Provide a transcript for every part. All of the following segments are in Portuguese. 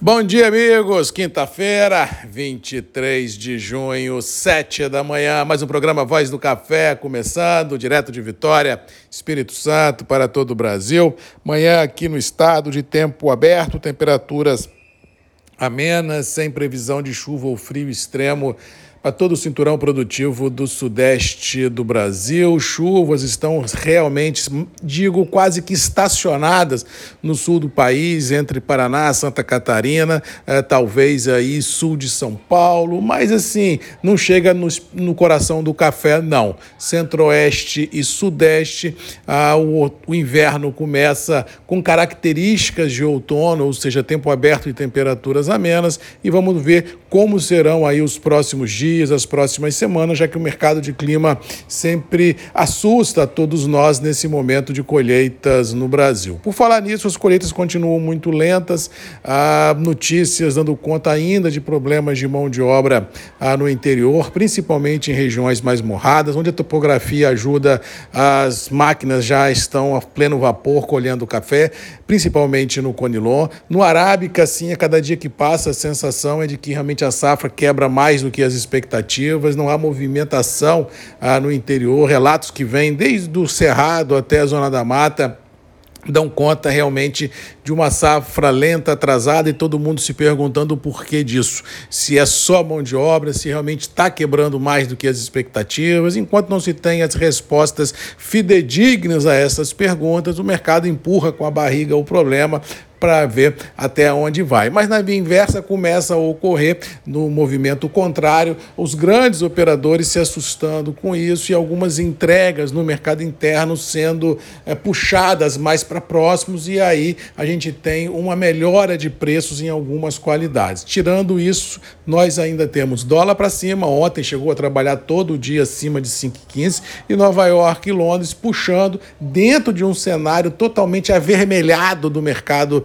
Bom dia, amigos. Quinta-feira, 23 de junho, 7 da manhã. Mais um programa Voz do Café começando, direto de Vitória, Espírito Santo, para todo o Brasil. Manhã aqui no estado de tempo aberto, temperaturas amenas, sem previsão de chuva ou frio extremo para todo o cinturão produtivo do sudeste do Brasil. Chuvas estão realmente, digo, quase que estacionadas no sul do país, entre Paraná, Santa Catarina, eh, talvez aí sul de São Paulo, mas assim, não chega no, no coração do café, não. Centro-oeste e sudeste, ah, o, o inverno começa com características de outono, ou seja, tempo aberto e temperaturas amenas, e vamos ver como serão aí os próximos dias dias, as próximas semanas, já que o mercado de clima sempre assusta todos nós nesse momento de colheitas no Brasil. Por falar nisso, as colheitas continuam muito lentas, há notícias dando conta ainda de problemas de mão de obra ah, no interior, principalmente em regiões mais morradas, onde a topografia ajuda, as máquinas já estão a pleno vapor colhendo café, principalmente no Conilon. No Arábica, sim, a cada dia que passa, a sensação é de que realmente a safra quebra mais do que as expectativas expectativas, não há movimentação ah, no interior, relatos que vêm desde o Cerrado até a Zona da Mata dão conta realmente de uma safra lenta, atrasada e todo mundo se perguntando o porquê disso. Se é só mão de obra, se realmente está quebrando mais do que as expectativas. Enquanto não se tem as respostas fidedignas a essas perguntas, o mercado empurra com a barriga o problema para ver até onde vai. Mas na via inversa começa a ocorrer no movimento contrário, os grandes operadores se assustando com isso e algumas entregas no mercado interno sendo é, puxadas mais para próximos e aí a gente tem uma melhora de preços em algumas qualidades. Tirando isso, nós ainda temos dólar para cima, ontem chegou a trabalhar todo dia acima de 5,15 e Nova York e Londres puxando dentro de um cenário totalmente avermelhado do mercado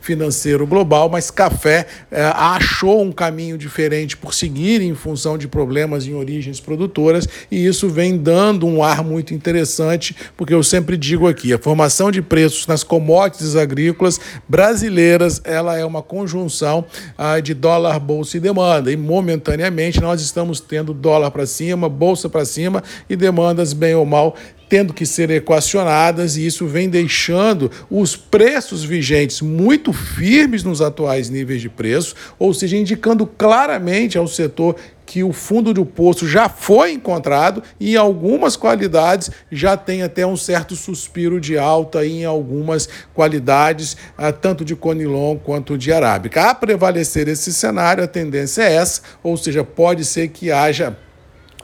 financeiro global, mas café é, achou um caminho diferente por seguir em função de problemas em origens produtoras e isso vem dando um ar muito interessante, porque eu sempre digo aqui, a formação de preços nas commodities agrícolas brasileiras, ela é uma conjunção ah, de dólar, bolsa e demanda, e momentaneamente nós estamos tendo dólar para cima, bolsa para cima e demandas bem ou mal tendo que ser equacionadas, e isso vem deixando os preços vigentes muito firmes nos atuais níveis de preço, ou seja, indicando claramente ao setor que o fundo do poço já foi encontrado e em algumas qualidades já tem até um certo suspiro de alta em algumas qualidades, ah, tanto de Conilon quanto de Arábica. A prevalecer esse cenário, a tendência é essa, ou seja, pode ser que haja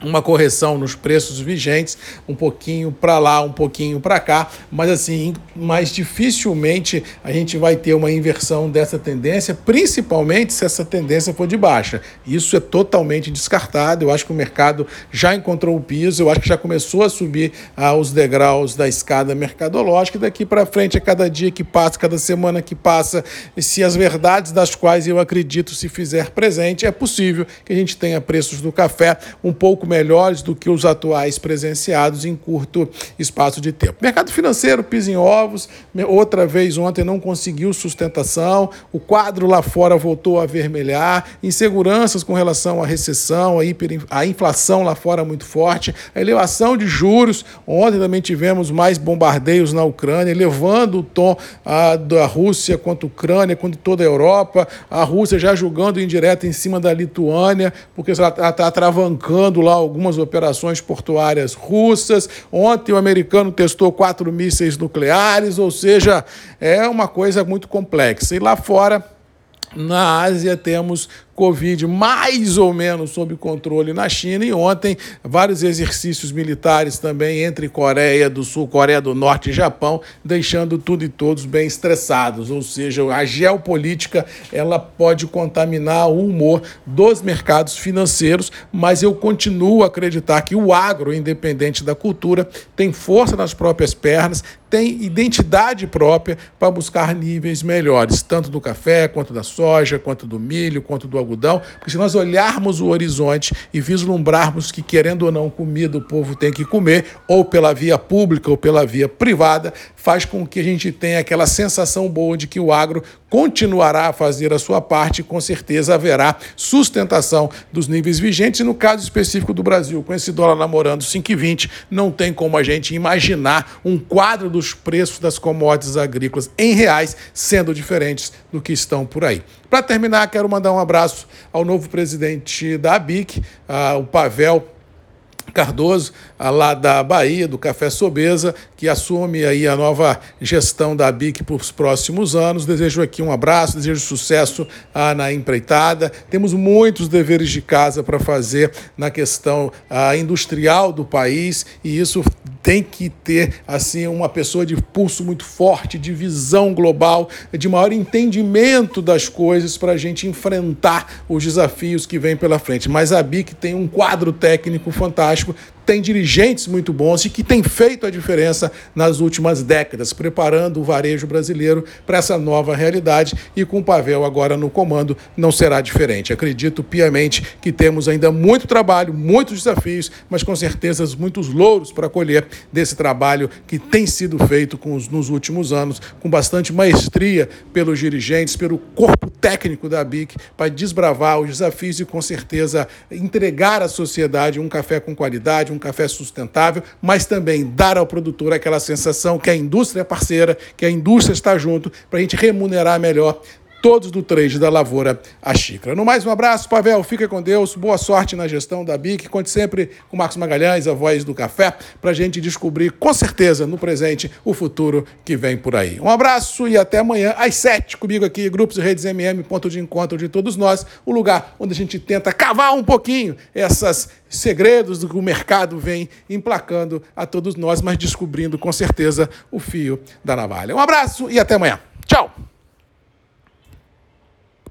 uma correção nos preços vigentes, um pouquinho para lá, um pouquinho para cá, mas assim, mais dificilmente a gente vai ter uma inversão dessa tendência, principalmente se essa tendência for de baixa. Isso é totalmente descartado. Eu acho que o mercado já encontrou o piso, eu acho que já começou a subir ah, os degraus da escada mercadológica daqui para frente, a cada dia que passa, cada semana que passa, se as verdades das quais eu acredito se fizer presente, é possível que a gente tenha preços do café um pouco melhores do que os atuais presenciados em curto espaço de tempo. Mercado financeiro pisa em ovos, outra vez ontem não conseguiu sustentação, o quadro lá fora voltou a vermelhar, inseguranças com relação à recessão, a, hiper, a inflação lá fora muito forte, a elevação de juros, ontem também tivemos mais bombardeios na Ucrânia, levando o tom a, da Rússia contra a Ucrânia, contra toda a Europa, a Rússia já julgando indireto em cima da Lituânia, porque ela está atravancando lá algumas operações portuárias russas. Ontem o americano testou quatro mísseis nucleares, ou seja, é uma coisa muito complexa. E lá fora, na Ásia, temos Covid mais ou menos sob controle na China e ontem vários exercícios militares também entre Coreia do Sul, Coreia do Norte e Japão, deixando tudo e todos bem estressados, ou seja, a geopolítica ela pode contaminar o humor dos mercados financeiros, mas eu continuo a acreditar que o agro, independente da cultura, tem força nas próprias pernas, tem identidade própria para buscar níveis melhores, tanto do café, quanto da soja, quanto do milho, quanto do algodão, porque se nós olharmos o horizonte e vislumbrarmos que, querendo ou não, comida o povo tem que comer, ou pela via pública ou pela via privada, faz com que a gente tenha aquela sensação boa de que o agro continuará a fazer a sua parte e com certeza haverá sustentação dos níveis vigentes. E no caso específico do Brasil, com esse dólar namorando 5,20, não tem como a gente imaginar um quadro dos preços das commodities agrícolas em reais sendo diferentes do que estão por aí. Para terminar, quero mandar um abraço ao novo presidente da ABIC, uh, o Pavel Cardoso, lá da Bahia, do Café Sobeza, que assume aí a nova gestão da BIC para os próximos anos. Desejo aqui um abraço, desejo sucesso ah, na empreitada. Temos muitos deveres de casa para fazer na questão ah, industrial do país e isso tem que ter assim uma pessoa de pulso muito forte, de visão global, de maior entendimento das coisas para a gente enfrentar os desafios que vêm pela frente. Mas a BIC tem um quadro técnico fantástico, tem dirigentes muito bons e que tem feito a diferença nas últimas décadas, preparando o varejo brasileiro para essa nova realidade e com o Pavel agora no comando não será diferente. Acredito piamente que temos ainda muito trabalho, muitos desafios, mas com certeza muitos louros para colher desse trabalho que tem sido feito os, nos últimos anos, com bastante maestria pelos dirigentes, pelo corpo técnico da BIC, para desbravar os desafios e com certeza entregar à sociedade um café com qualidade, um café sustentável, mas também dar ao produtor aquela sensação que a indústria é parceira, que a indústria está junto, para a gente remunerar melhor todos do trade da lavoura à xícara. No mais, um abraço, Pavel, fica com Deus, boa sorte na gestão da BIC, conte sempre com Marcos Magalhães, a voz do café, para a gente descobrir com certeza no presente o futuro que vem por aí. Um abraço e até amanhã às sete, comigo aqui, Grupos e Redes MM, ponto de encontro de todos nós, o lugar onde a gente tenta cavar um pouquinho essas segredos do que o mercado vem emplacando a todos nós, mas descobrindo com certeza o fio da navalha. Um abraço e até amanhã.